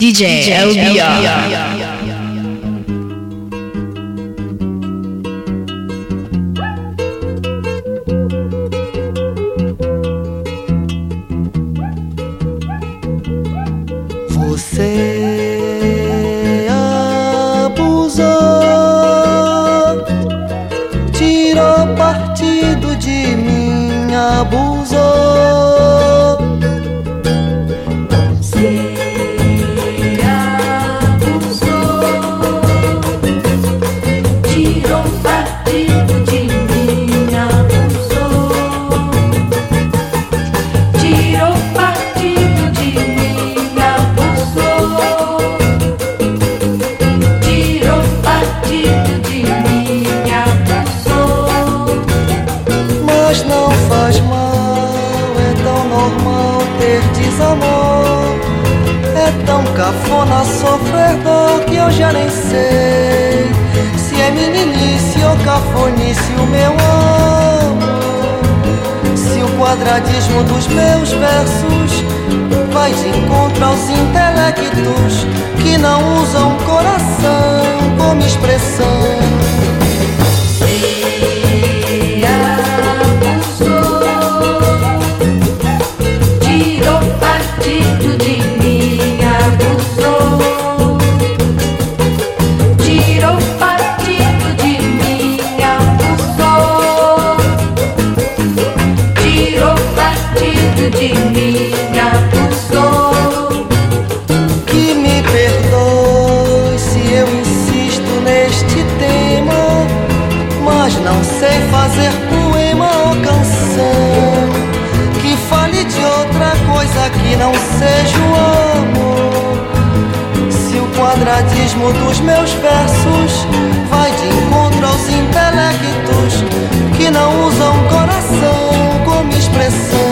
DJ, DJ LBR. Você cafona sofrer dor que eu já nem sei se é meninice ou cafonice o meu amor. Se o quadradismo dos meus versos vai de encontro aos intelectos que não usam coração como expressão. De mim, abusou. Que me perdoe se eu insisto neste tema, mas não sei fazer poema ou canção que fale de outra coisa que não seja o amor. Se o quadradismo dos meus versos vai de encontro aos intelectos que não usam coração como expressão.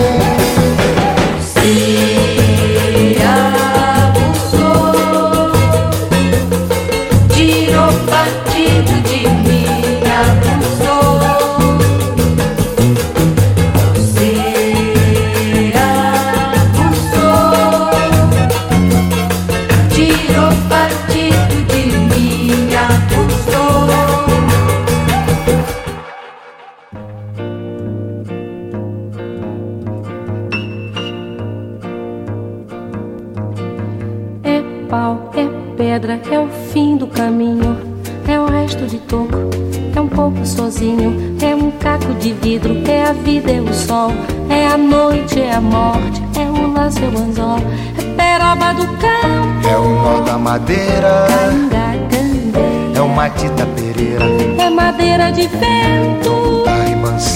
Sozinho. É um caco de vidro, é a vida, é o sol. É a noite, é a morte, é o laço, é o anzol. É peroba do campo, É o nó da madeira, é o matita pereira, É madeira de vento,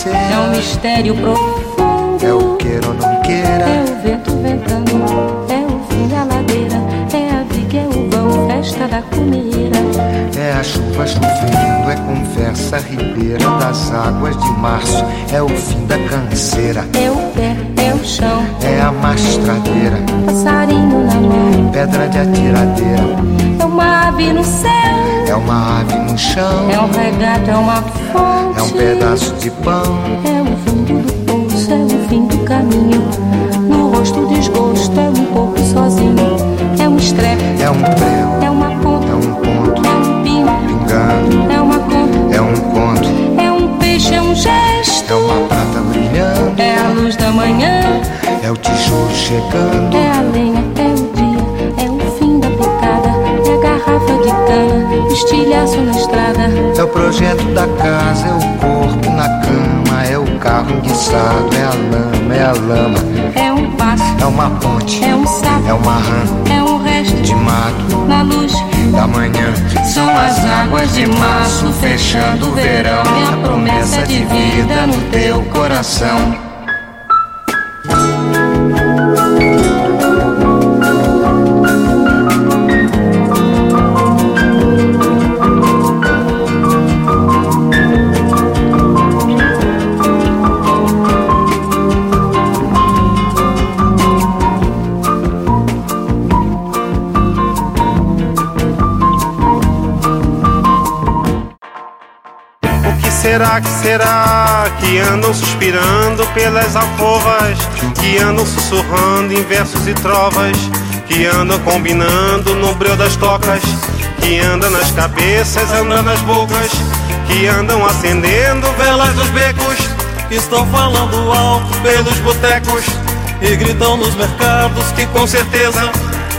é um mistério profundo. é o queira ou não É queira, o vento ventando, da comeira. é a chuva chovendo, é conversa ribeira das águas de março, é o fim da canseira, É o pé, é o chão, é a mastradeira, passarinho na mão. pedra de atiradeira, É uma ave no céu, é uma ave no chão, é um regato, é uma fonte. é um pedaço de pão, É o fundo do poço, é o fim do caminho. No rosto desgosto, é um pouco sozinho. É um estrepe, é um prego, chegando. é a lenha, é o dia, é o fim da picada, é a garrafa de cana, estilhaço na estrada. É o projeto da casa, é o corpo na cama, é o carro enguiçado, é a lama, é a lama, É um passo, é uma ponte, é um sapo, é uma rã é um resto de mato na luz. da manhã. São as águas de março fechando o verão e a promessa de vida no teu coração. Será que será que andam suspirando pelas alcovas, que andam sussurrando em versos e trovas, que andam combinando no breu das tocas, que andam nas cabeças, andam nas bocas, que andam acendendo velas dos becos, que estão falando alto pelos botecos e gritam nos mercados que com certeza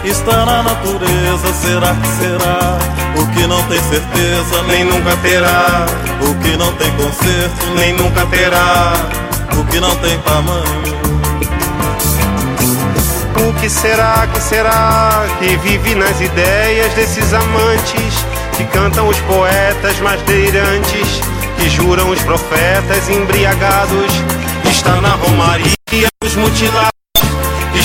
está na natureza. Será que será? O que não tem certeza nem nunca terá. O que não tem conserto nem nunca terá. O que não tem tamanho. O que será, que será que vive nas ideias desses amantes que cantam os poetas mais delirantes, que juram os profetas embriagados? Está na romaria dos mutilados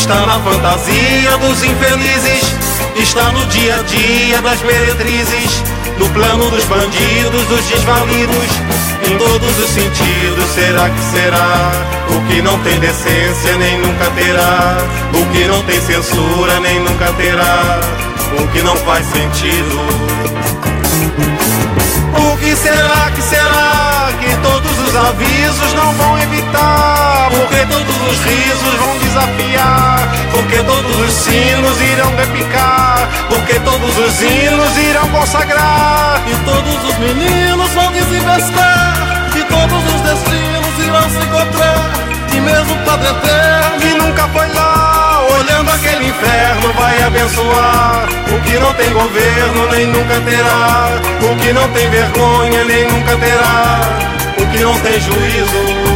Está na fantasia dos infelizes, está no dia a dia das meretrizes, no plano dos bandidos, dos desvalidos, em todos os sentidos. Será que será? O que não tem decência nem nunca terá, o que não tem censura nem nunca terá, o que não faz sentido. O que será que será que todos os avisos não vão evitar? Porque todos os risos vão desafiar? Porque todos os sinos irão repicar? Porque todos os hinos irão consagrar? E todos os meninos vão desinvestar? E todos os destinos irão se encontrar? E mesmo Padre Eterno que nunca foi lá aquele inferno vai abençoar. O que não tem governo nem nunca terá. O que não tem vergonha nem nunca terá. O que não tem juízo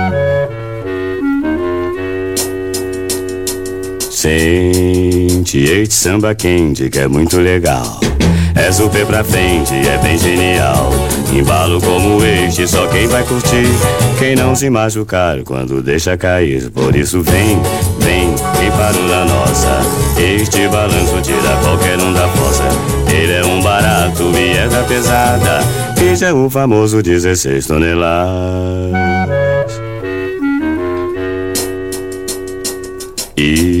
Sente este samba quente que é muito legal. É super pra frente, é bem genial. Embalo como este, só quem vai curtir. Quem não se machucar quando deixa cair. Por isso vem, vem, parou na nossa. Este balanço tira qualquer um da fossa. Ele é um barato e é da pesada. Este é o famoso 16 toneladas. E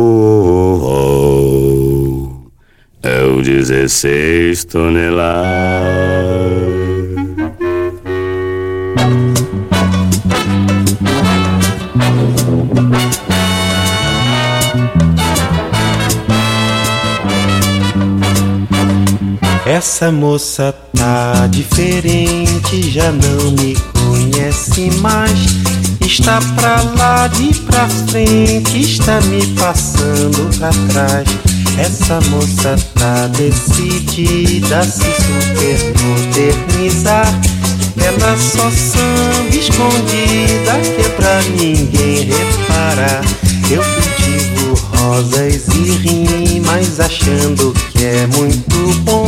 é o 16 toneladas. Essa moça tá diferente, já não me conhece mais. Está pra lá de pra frente, está me passando pra trás. Essa moça tá decidida a se super modernizar. Ela só samba escondida que é pra ninguém reparar. Eu cultivo rosas e rimas achando que é muito bom.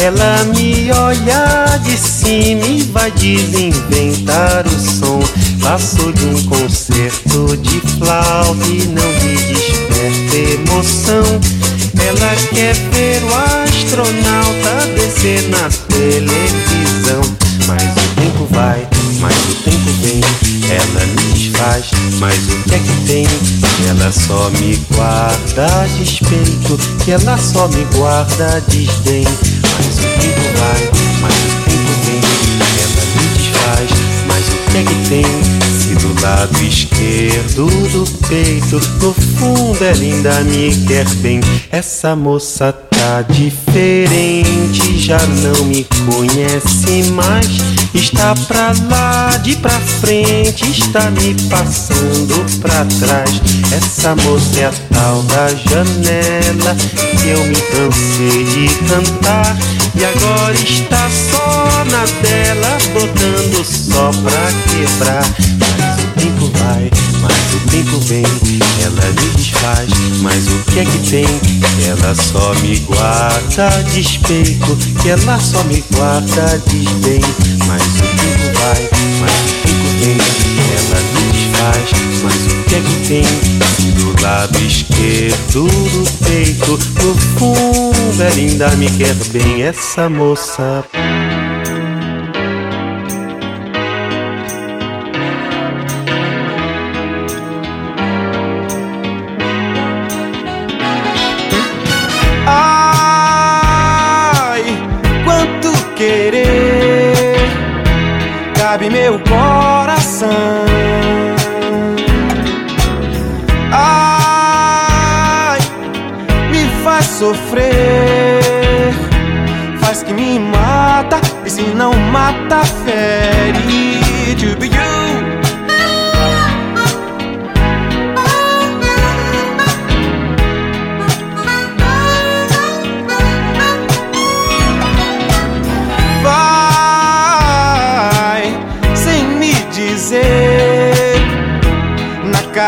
Ela me olha de cima e vai desinventar o som. Passou de um concerto de flauta e não me desperta emoção. Ela quer ver o astronauta descer na televisão. Mas o tempo vai, mas o tempo vem. Ela me desfaz, mas o que é que tem? Ela só me guarda despeito, que ela só me guarda desdém. Mas o tempo vai, mas o tempo vem. Ela me desfaz, mas o que é que tem? Se do lado esquerdo do peito, no fundo ela ainda me quer bem. Essa moça tá diferente, já não me conhece mais. Está pra lá, de pra frente, está me passando pra trás. Essa moça é a tal da janela que eu me cansei de cantar. E agora está só na dela, botando só pra quebrar. Tempo vem. Ela me desfaz, mas o que é que tem? Ela só me guarda despeito, que ela só me guarda desdém. Mas o tempo vai, mas o tempo vem. Ela me desfaz, mas o que é que tem? Do lado esquerdo do peito, no fundo ela ainda me quer bem. Essa moça. Cabe meu coração. Ai, me faz sofrer, faz que me mata e se não mata fere. To be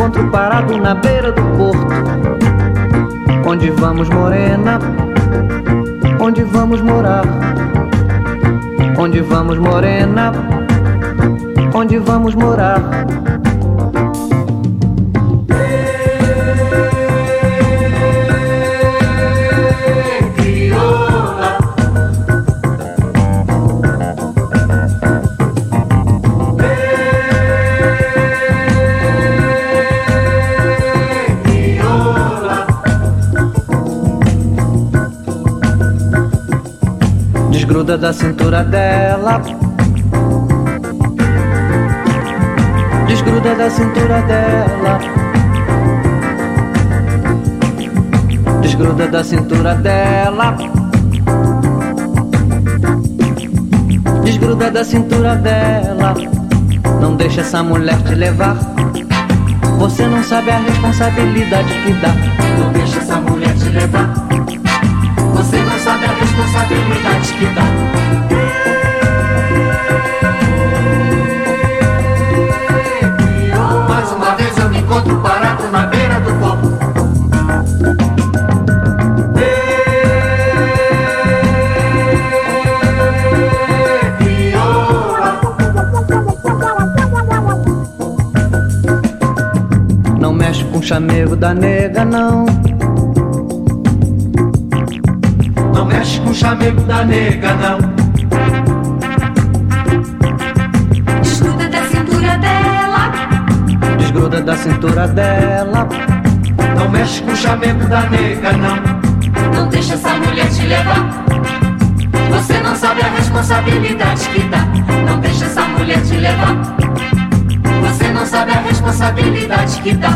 Encontro parado na beira do porto. Onde vamos, morena? Onde vamos morar? Onde vamos, morena? Onde vamos morar? Desgruda da cintura dela. Desgruda da cintura dela. Desgruda da cintura dela. Desgruda da cintura dela. Não deixa essa mulher te levar. Você não sabe a responsabilidade que dá. Não deixa essa mulher te levar. Responsabilidade que dá. Mais uma vez eu me encontro parado na beira do copo. Não mexe com o chamego da nega. Não mexe com o chamego da nega, não. Desgruda da cintura dela. Desgruda da cintura dela. Não mexe com o chamego da nega, não. Não deixa essa mulher te levar. Você não sabe a responsabilidade que dá. Não deixa essa mulher te levar. Você não sabe a responsabilidade que dá.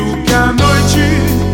Quero que a noite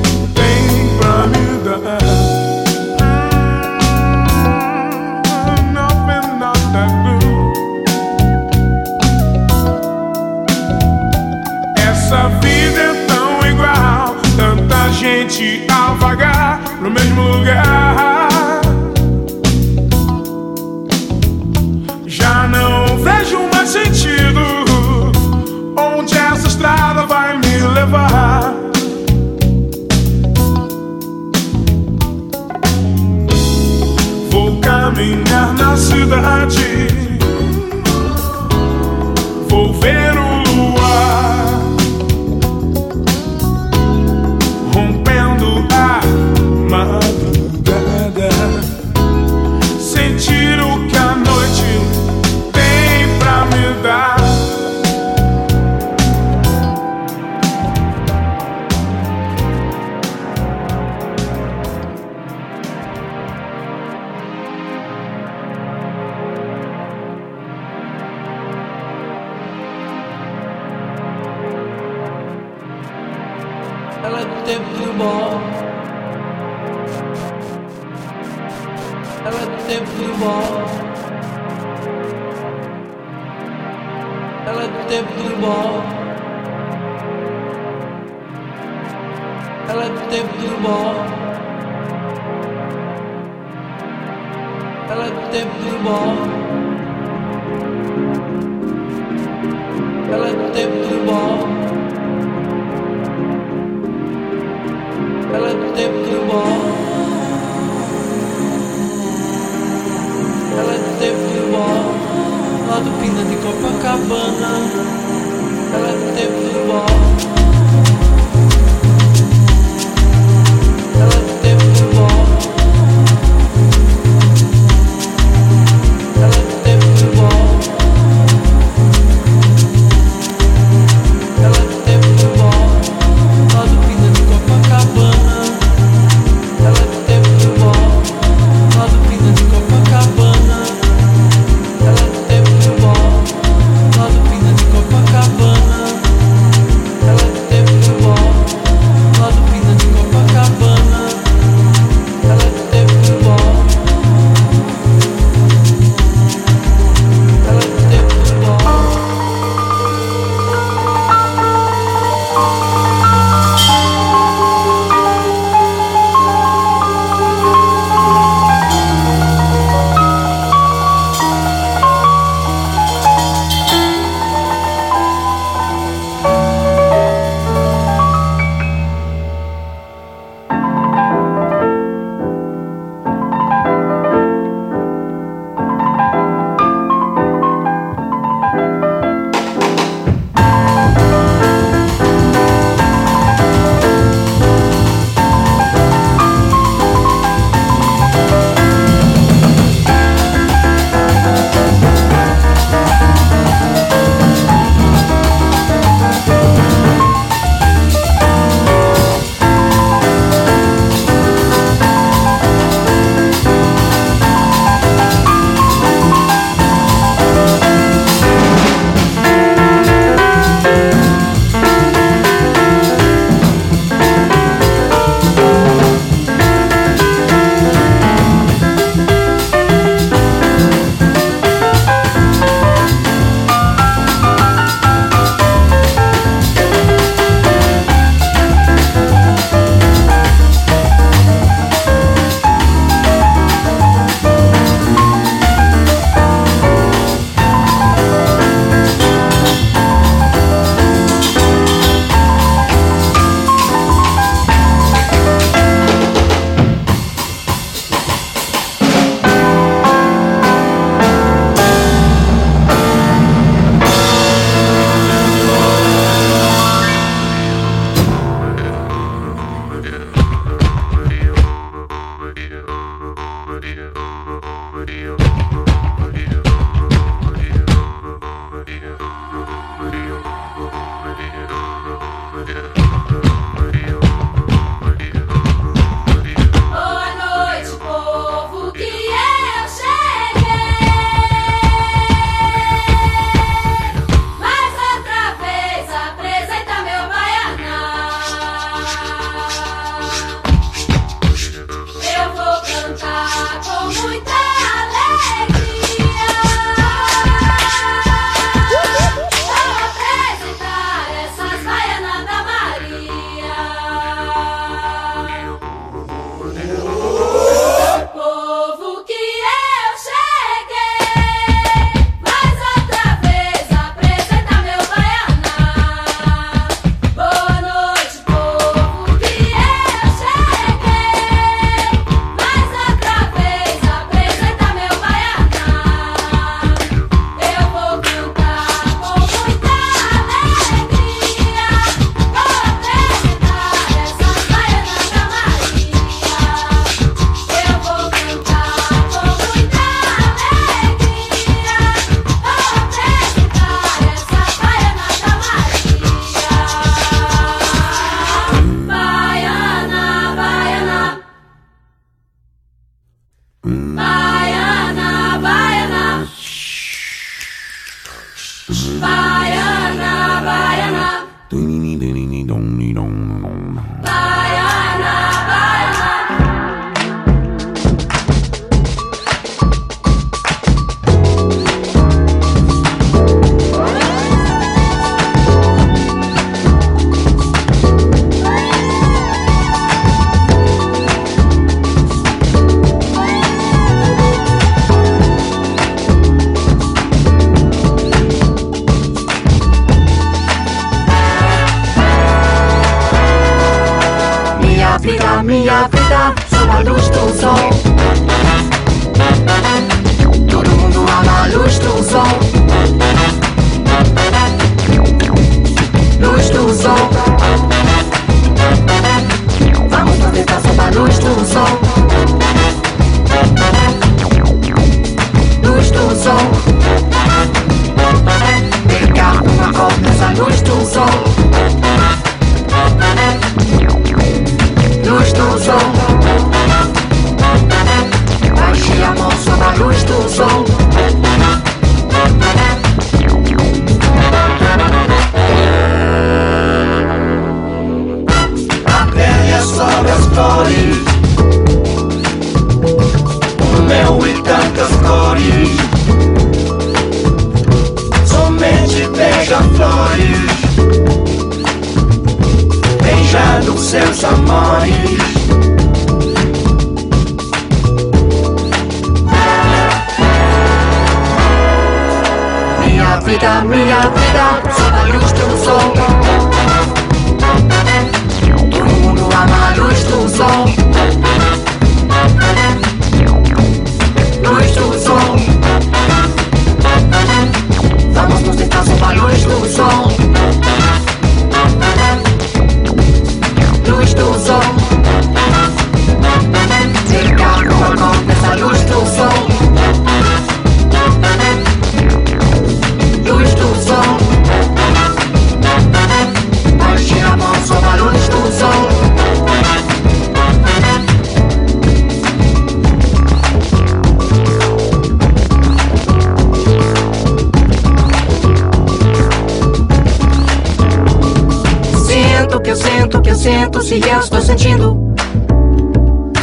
e eu estou sentindo.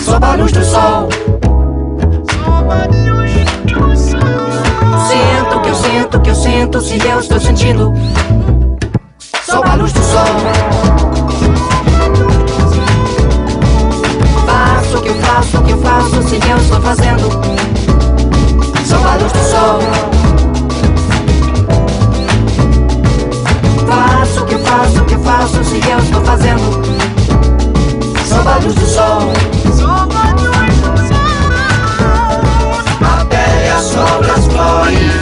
Só barulhos do sol. Sinto que eu sinto que eu sinto se eu estou sentindo. Só barulhos do sol. Faço o que eu faço, o que eu faço se eu estou fazendo. Só barulhos do sol. faço, o que faço, o que faço se eu estou fazendo? trabalhos do sol. Somebody, Até as sombras, flores.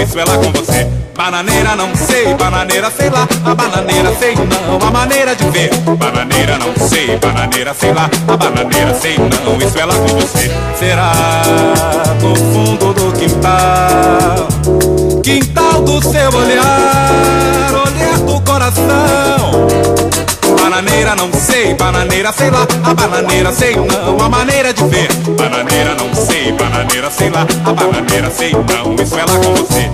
Isso é lá com você. Bananeira não sei, bananeira sei lá, a bananeira sei não, a maneira de ver. Bananeira não sei, bananeira sei lá, a bananeira sei não, isso é lá com você. Será no fundo do quintal, quintal do seu olhar, olhar do coração. Bananeira não sei, bananeira sei lá, a bananeira sei não, a maneira de ver. Bananeira não sei, bananeira sei lá, a bananeira sei não, isso é lá com você.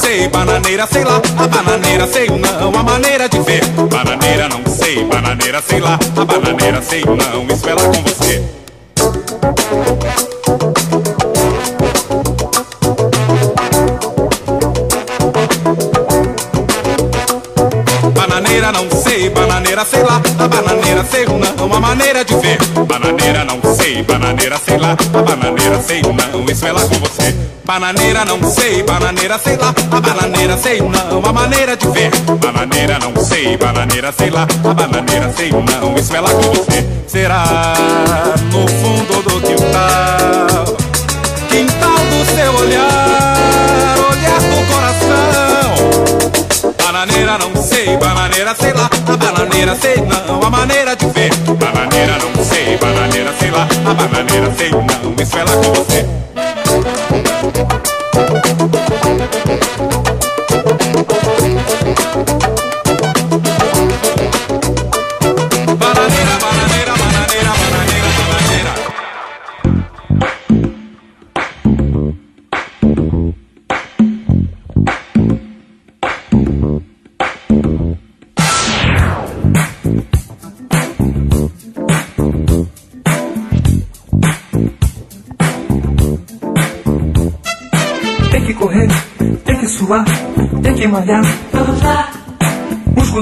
Sei, bananeira sei lá, a bananeira sei não, a maneira de ver. Bananeira não sei, bananeira sei lá, a bananeira sei não, isso é lá com você. Bananeira não sei, bananeira sei lá, a bananeira sei não, a maneira de ver. Bananeira não sei, bananeira sei lá, a bananeira sei não, isso é lá com você. Bananeira não sei, bananeira sei lá, a bananeira sei não, a maneira de ver. Bananeira não sei, bananeira sei lá, a bananeira sei não, isso é lá com você. Será no fundo do quintal, quintal do seu olhar, olhar do coração. Bananeira não sei, bananeira sei lá, a bananeira sei não, a maneira de ver. Bananeira não sei, bananeira sei lá, a bananeira sei não, isso é lá com você.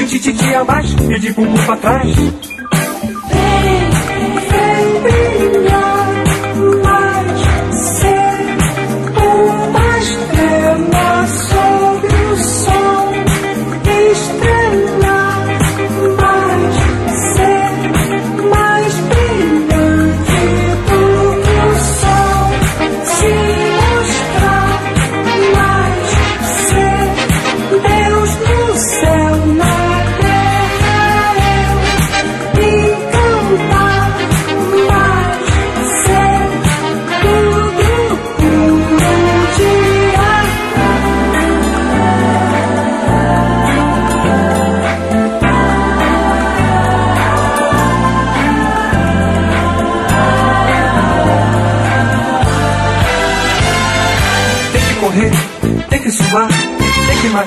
E o tititi abaixo e de bumbum pra trás.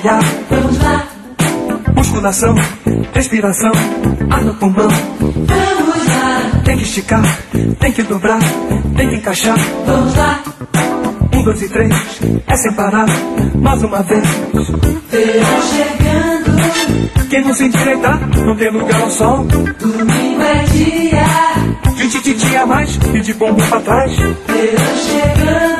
Malhar. Vamos lá, Musculação, respiração, ar no pulmão. vamos lá, Tem que esticar, tem que dobrar, tem que encaixar. vamos lá. Um, dois e três, é sem parar, mais uma vez. Verão chegando, Quem não se endireitar, não tem lugar ao sol. domingo é dia. De tititi a mais e de bumbum pra trás. Verão chegando,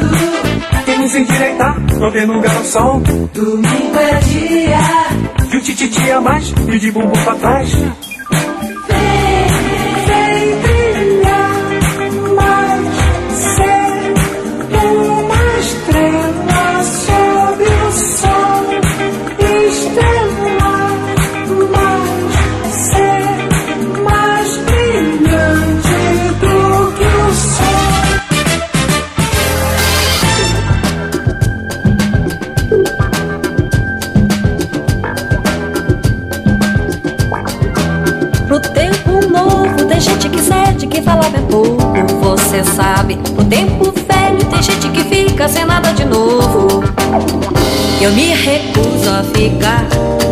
se endireitar, não tem lugar ao sol. domingo é dia. De tititi a mais e de bumbum pra trás. Você sabe. Pro tempo velho tem gente que fica sem nada de novo. Eu me recuso a ficar,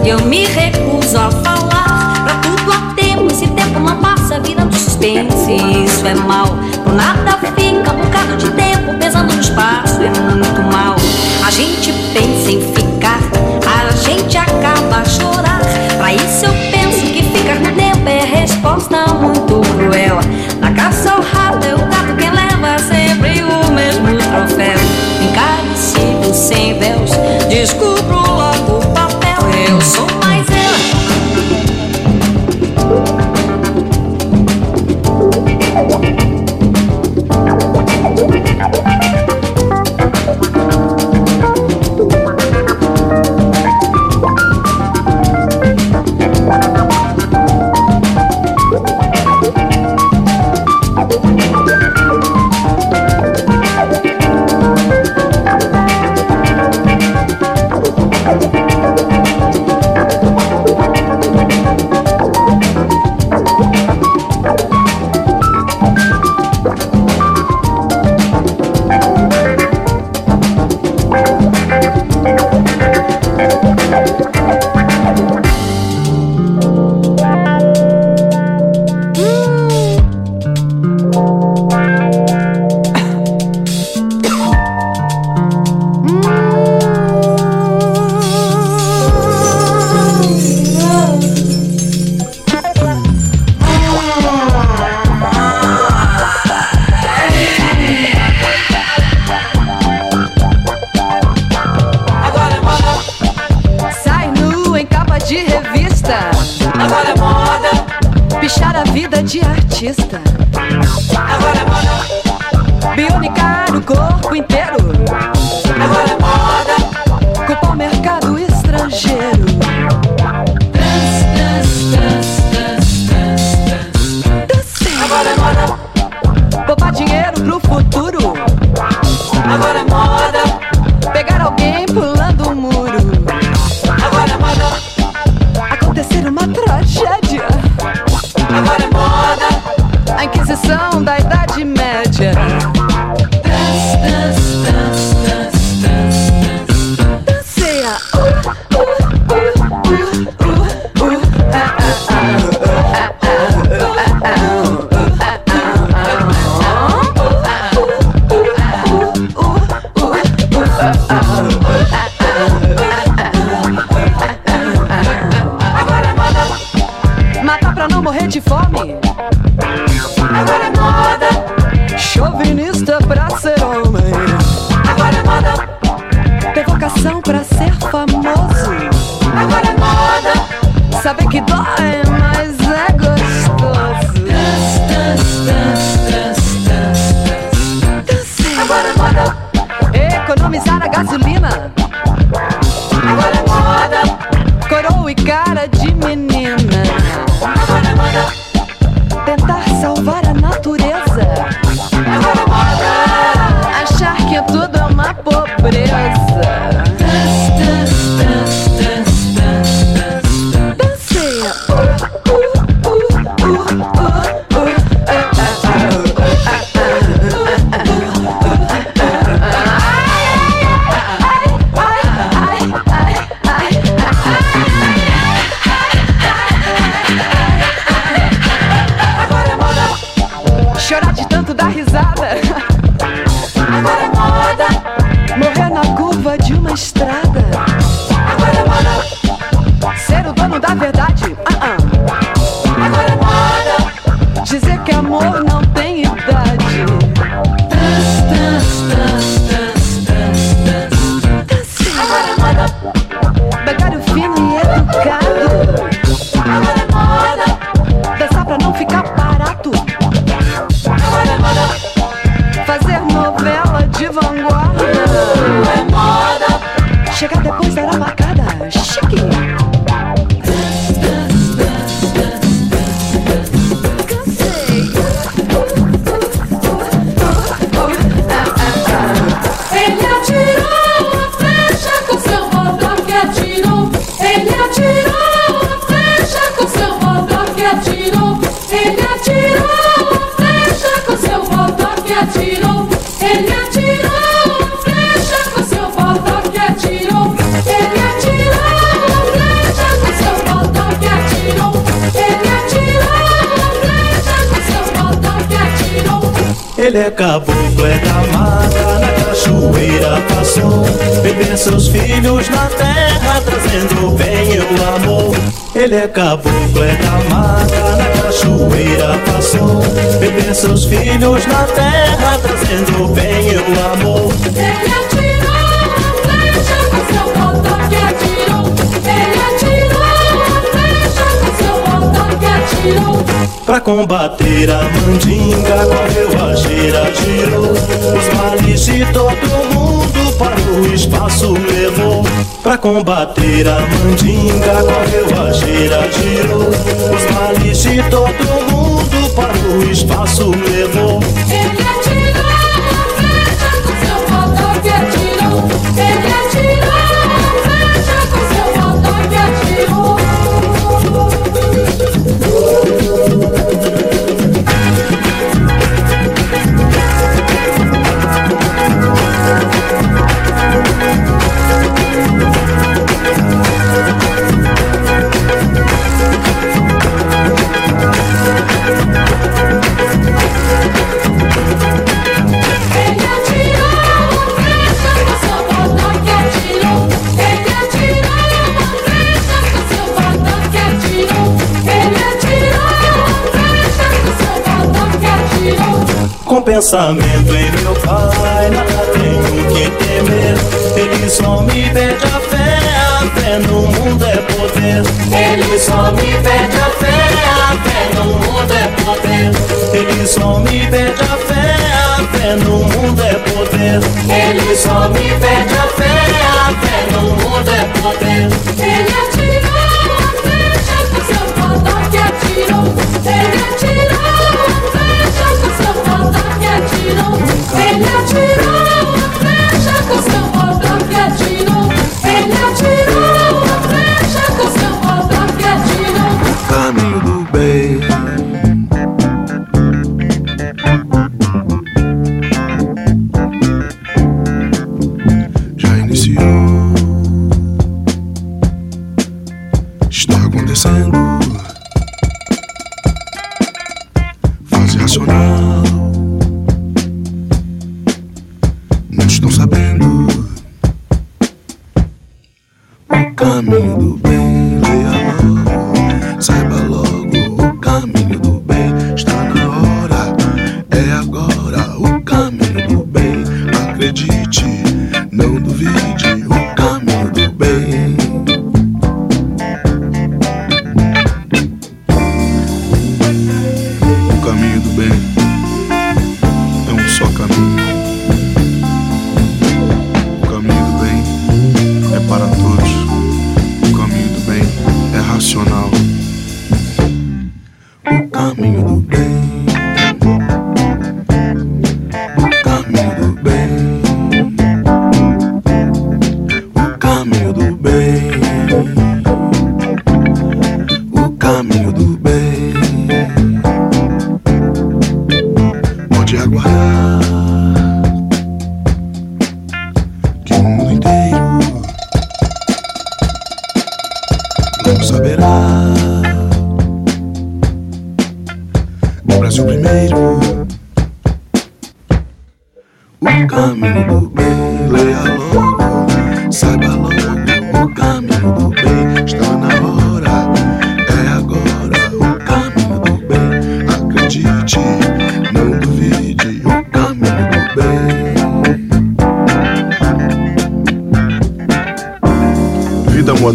eu me recuso a falar. Pra tudo há tempo, esse tempo não passa virando suspense. Isso é mal, por nada fica um bocado de tempo pesando no espaço, é muito mal. A gente pensa em ficar, a gente acaba a chorar. Pra isso eu penso que ficar no tempo é resposta muito cruel. Na caça ao rato é disco pro. Agora é caboclo é da mata, na cachoeira passou. Beber seus filhos na terra, trazendo o bem e o amor. Ele é caboclo é da mata, na cachoeira passou. Beber seus filhos na terra, trazendo o bem Pra combater a mandinga, correu a geira, girou. Os males de todo mundo para o espaço levou. Pra combater a mandinga, correu a geira, girou. Os males de todo mundo para o espaço levou. pensamento em meu pai. Nada tenho que temer. Ele só me pede a fé. A fé no mundo é poder. Ele só me pede a fé. A fé no mundo é poder. Ele só me pede a fé. A fé no mundo é poder. Ele só me pede a fé. A fé no mundo é poder. Ele atirou a flecha do seu que atirou. Ele atirou.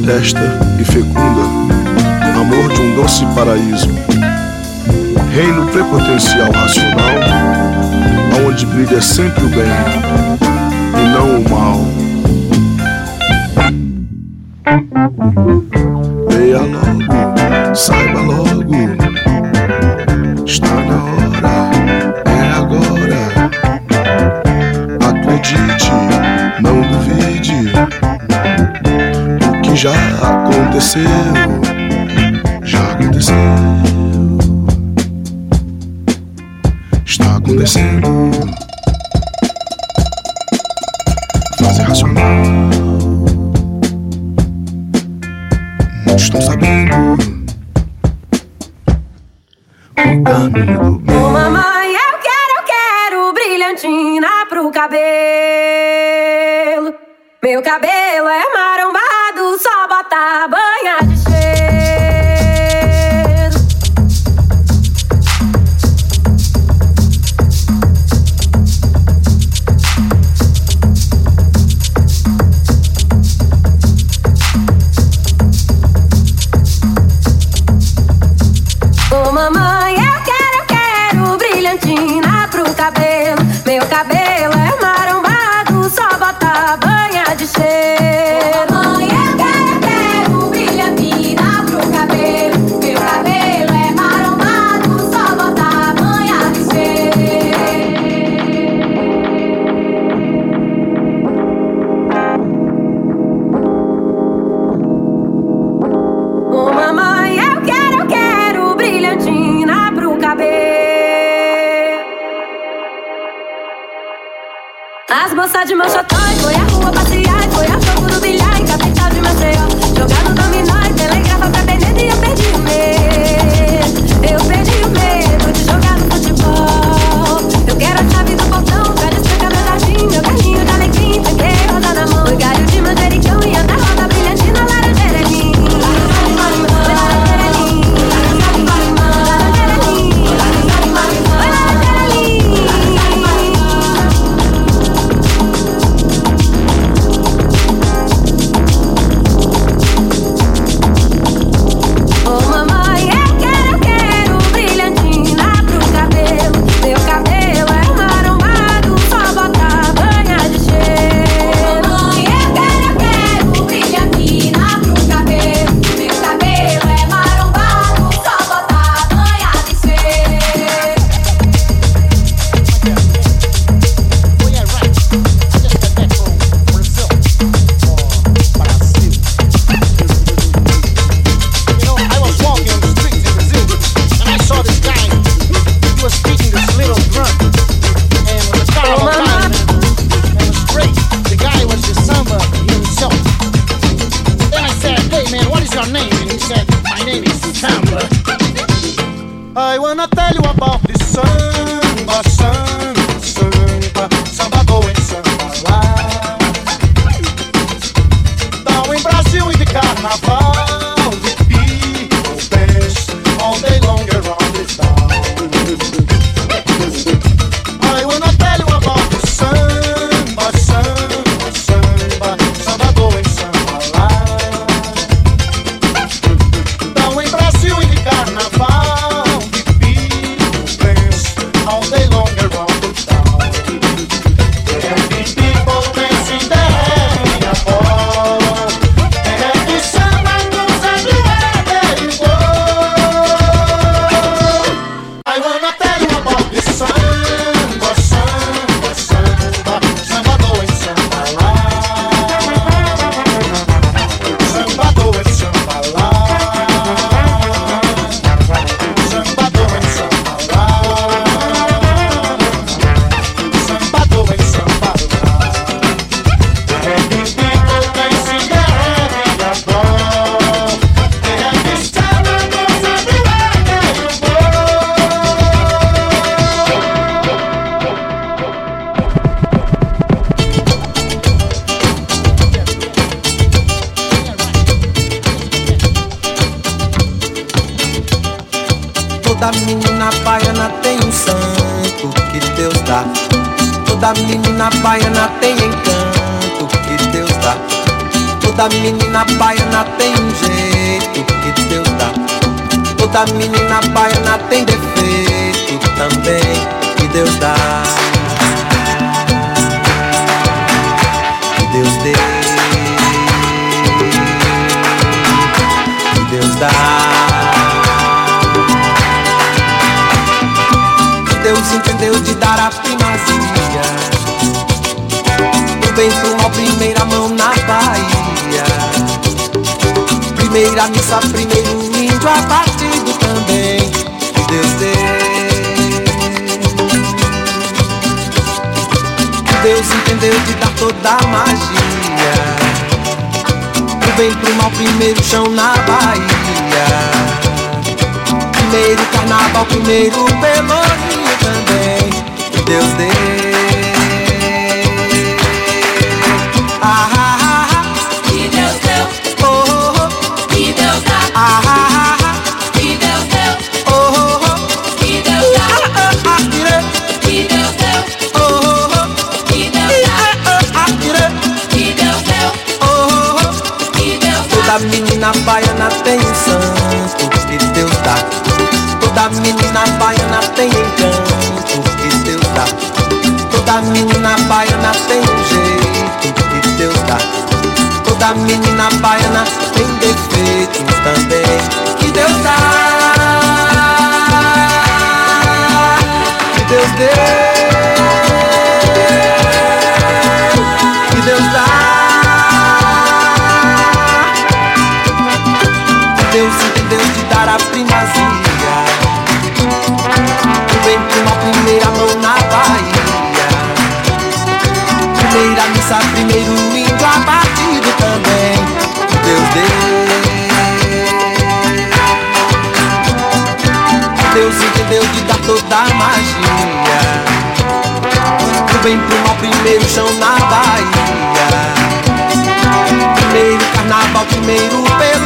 Vida aconteceu, já aconteceu. Está acontecendo. Frase racional. Toda menina baiana tem um santo que Deus dá. Toda menina baiana tem encanto que Deus dá. Toda menina baiana tem um jeito que Deus dá. Toda menina baiana tem defeitos também que Deus dá. Que Deus deu. deu de dar toda a magia. Do bem pro mal, primeiro chão na Bahia. Primeiro carnaval, primeiro pelo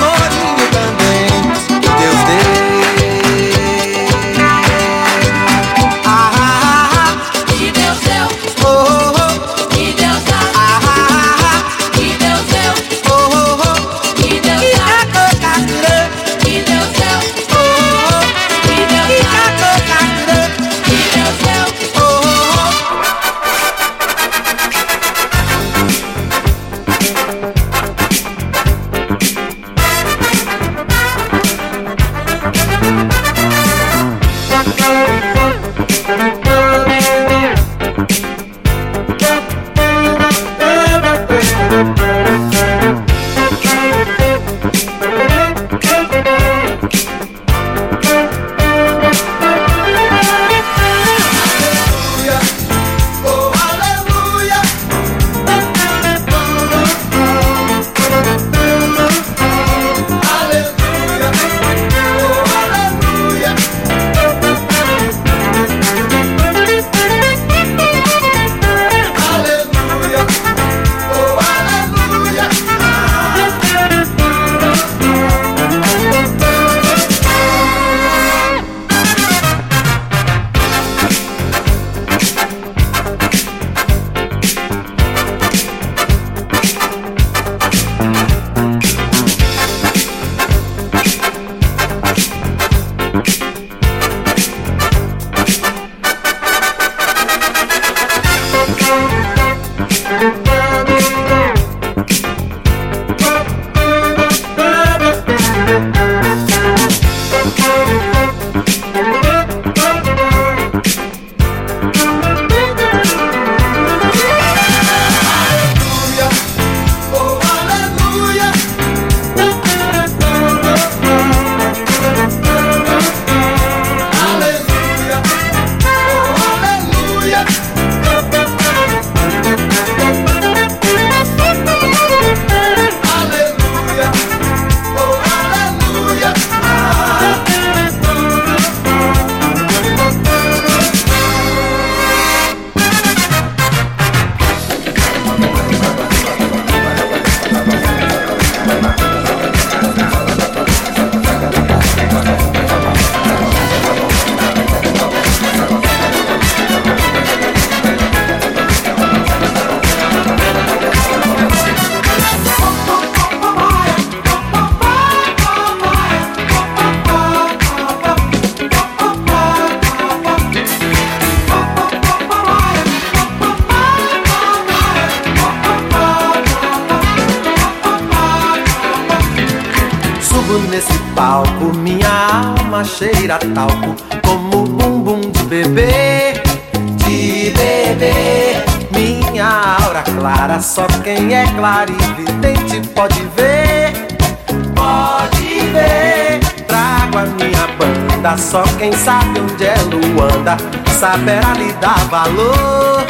Quem sabe onde é Luanda saberá lhe dar valor.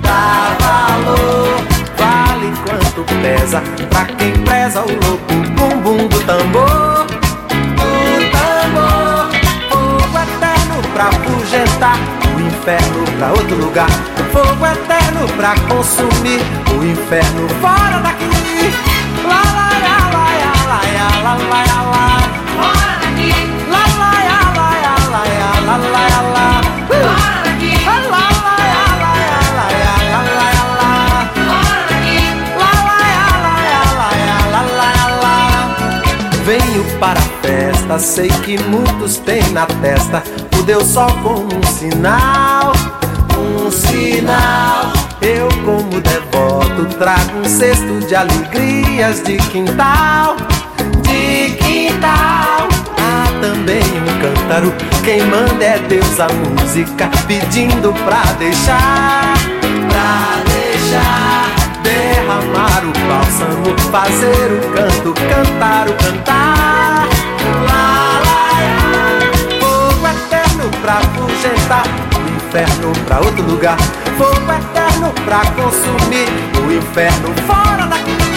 Dá valor, vale quanto pesa. Pra quem preza o louco bumbum do tambor. O tambor, fogo eterno pra afugentar. O inferno pra outro lugar. Fogo eterno pra consumir. O inferno fora daqui. Lá. para a festa. Sei que muitos têm na testa o Deus só com um sinal, um sinal. Eu, como devoto, trago um cesto de alegrias de quintal, de quintal. Há também um cântaro, quem manda é Deus a música, pedindo pra deixar, pra deixar derramar o bálsamo, fazer o canto, cantar o cantar. Lá, lá, lá. Fogo eterno pra fugentar o inferno pra outro lugar. Fogo eterno pra consumir o inferno fora daqui.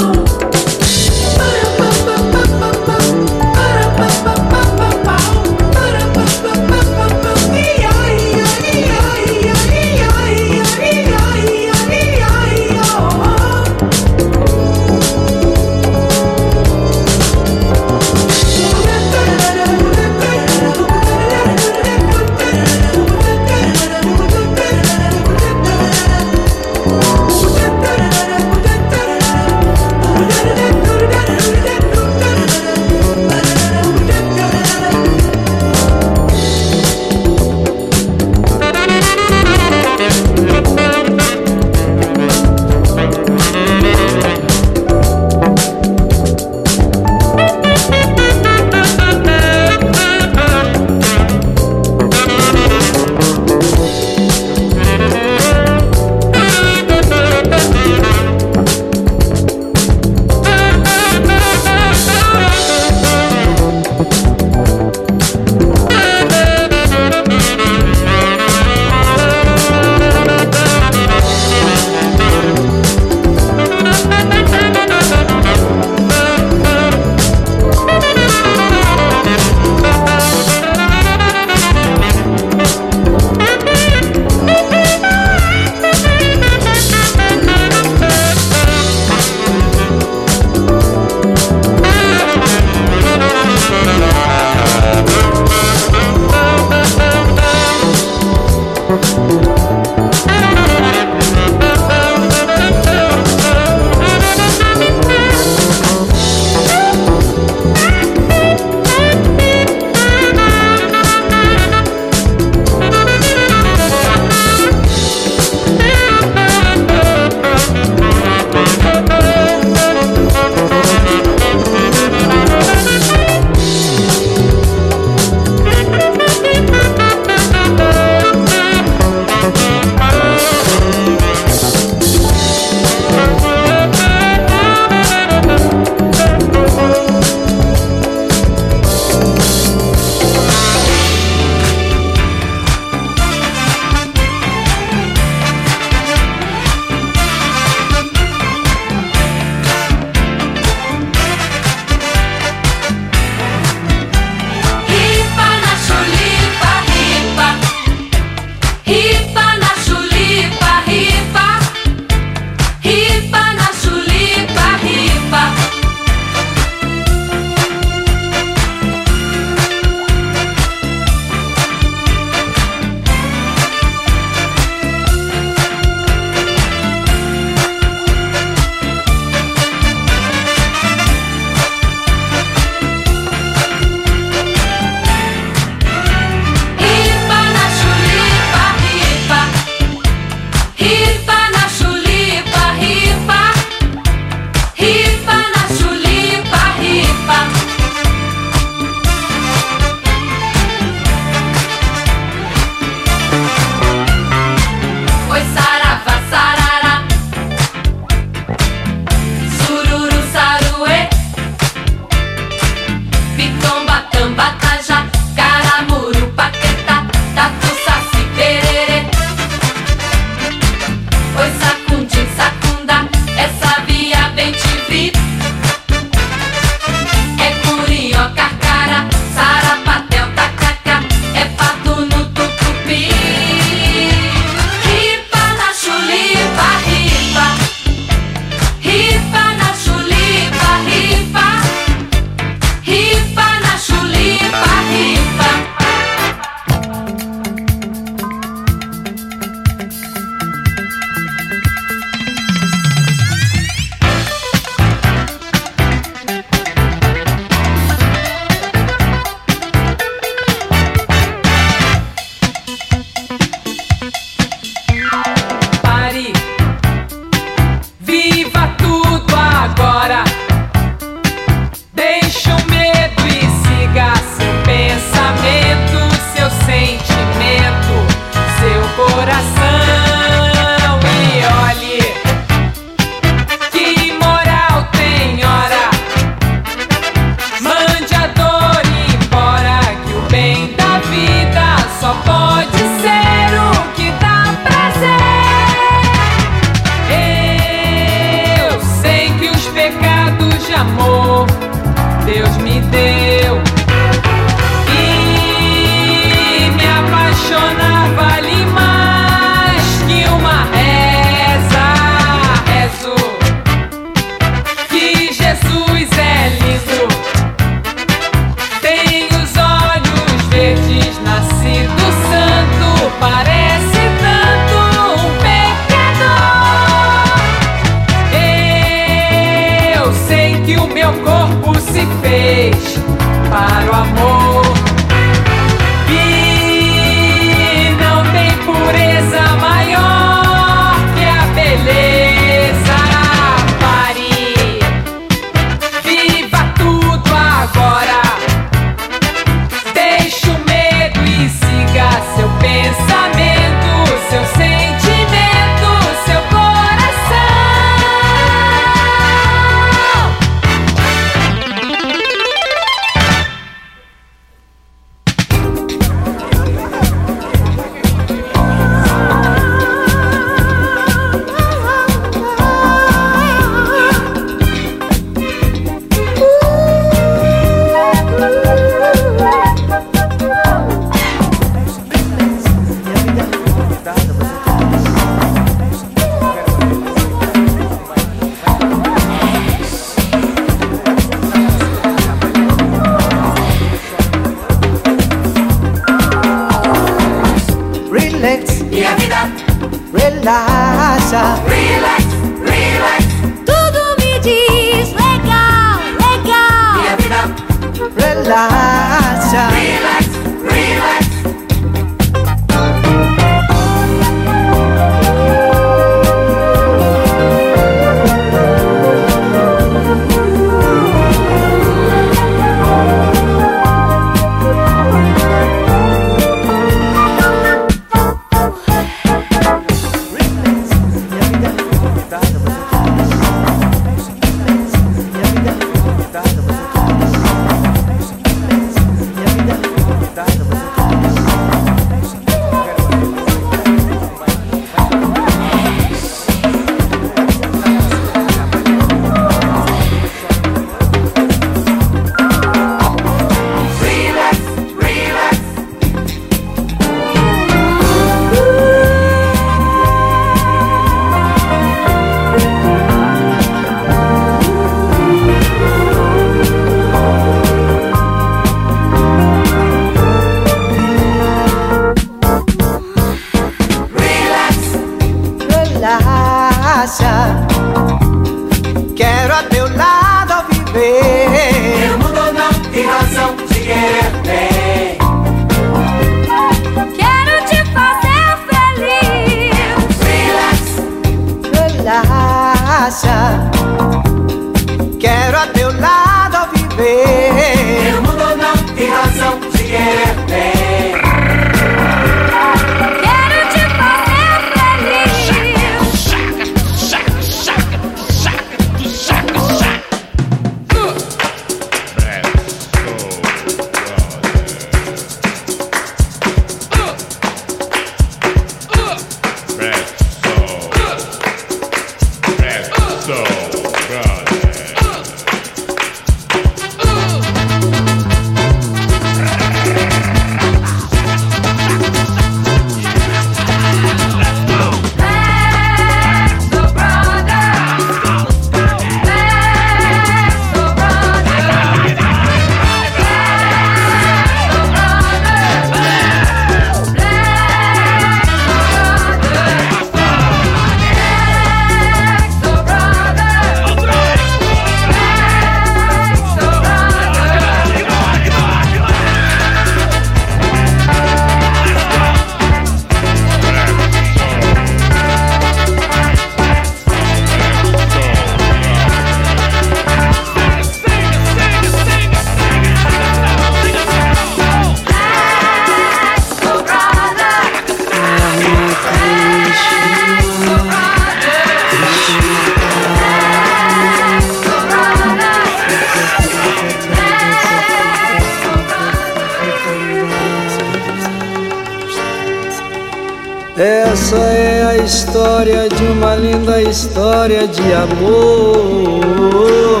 Essa é a história de uma linda história de amor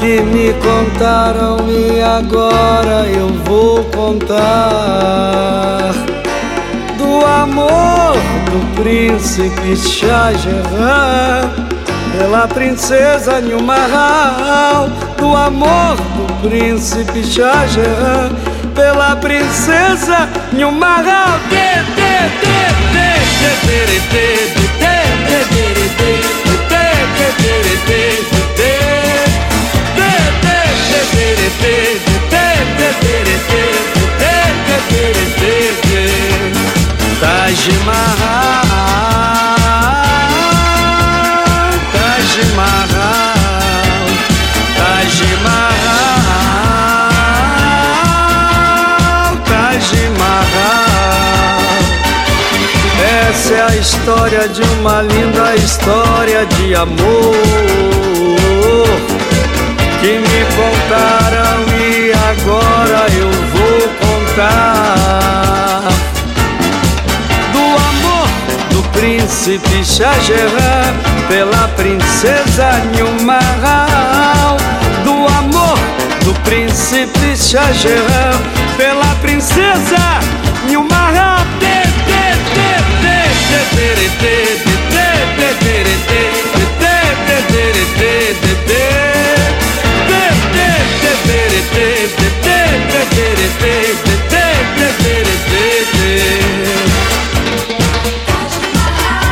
que me contaram e agora eu vou contar do amor do príncipe Shah Jahan pela princesa Nilmahal, do amor do príncipe Shah Jahan pela princesa Nilmahal. Taj Mahal. História de uma linda história de amor. Que me contaram e agora eu vou contar. Do amor do príncipe Shah pela princesa Nilmahal do amor do príncipe Shah pela princesa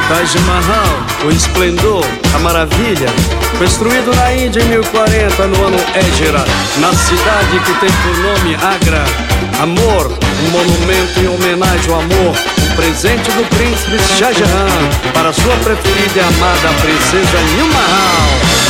Taj Mahal, o esplendor, a maravilha, construído na Índia em 1040 no ano Égira, na cidade que tem por nome Agra. Amor, um monumento em homenagem ao amor, um presente do príncipe Shah Jahan para sua preferida e amada princesa Nilmahal.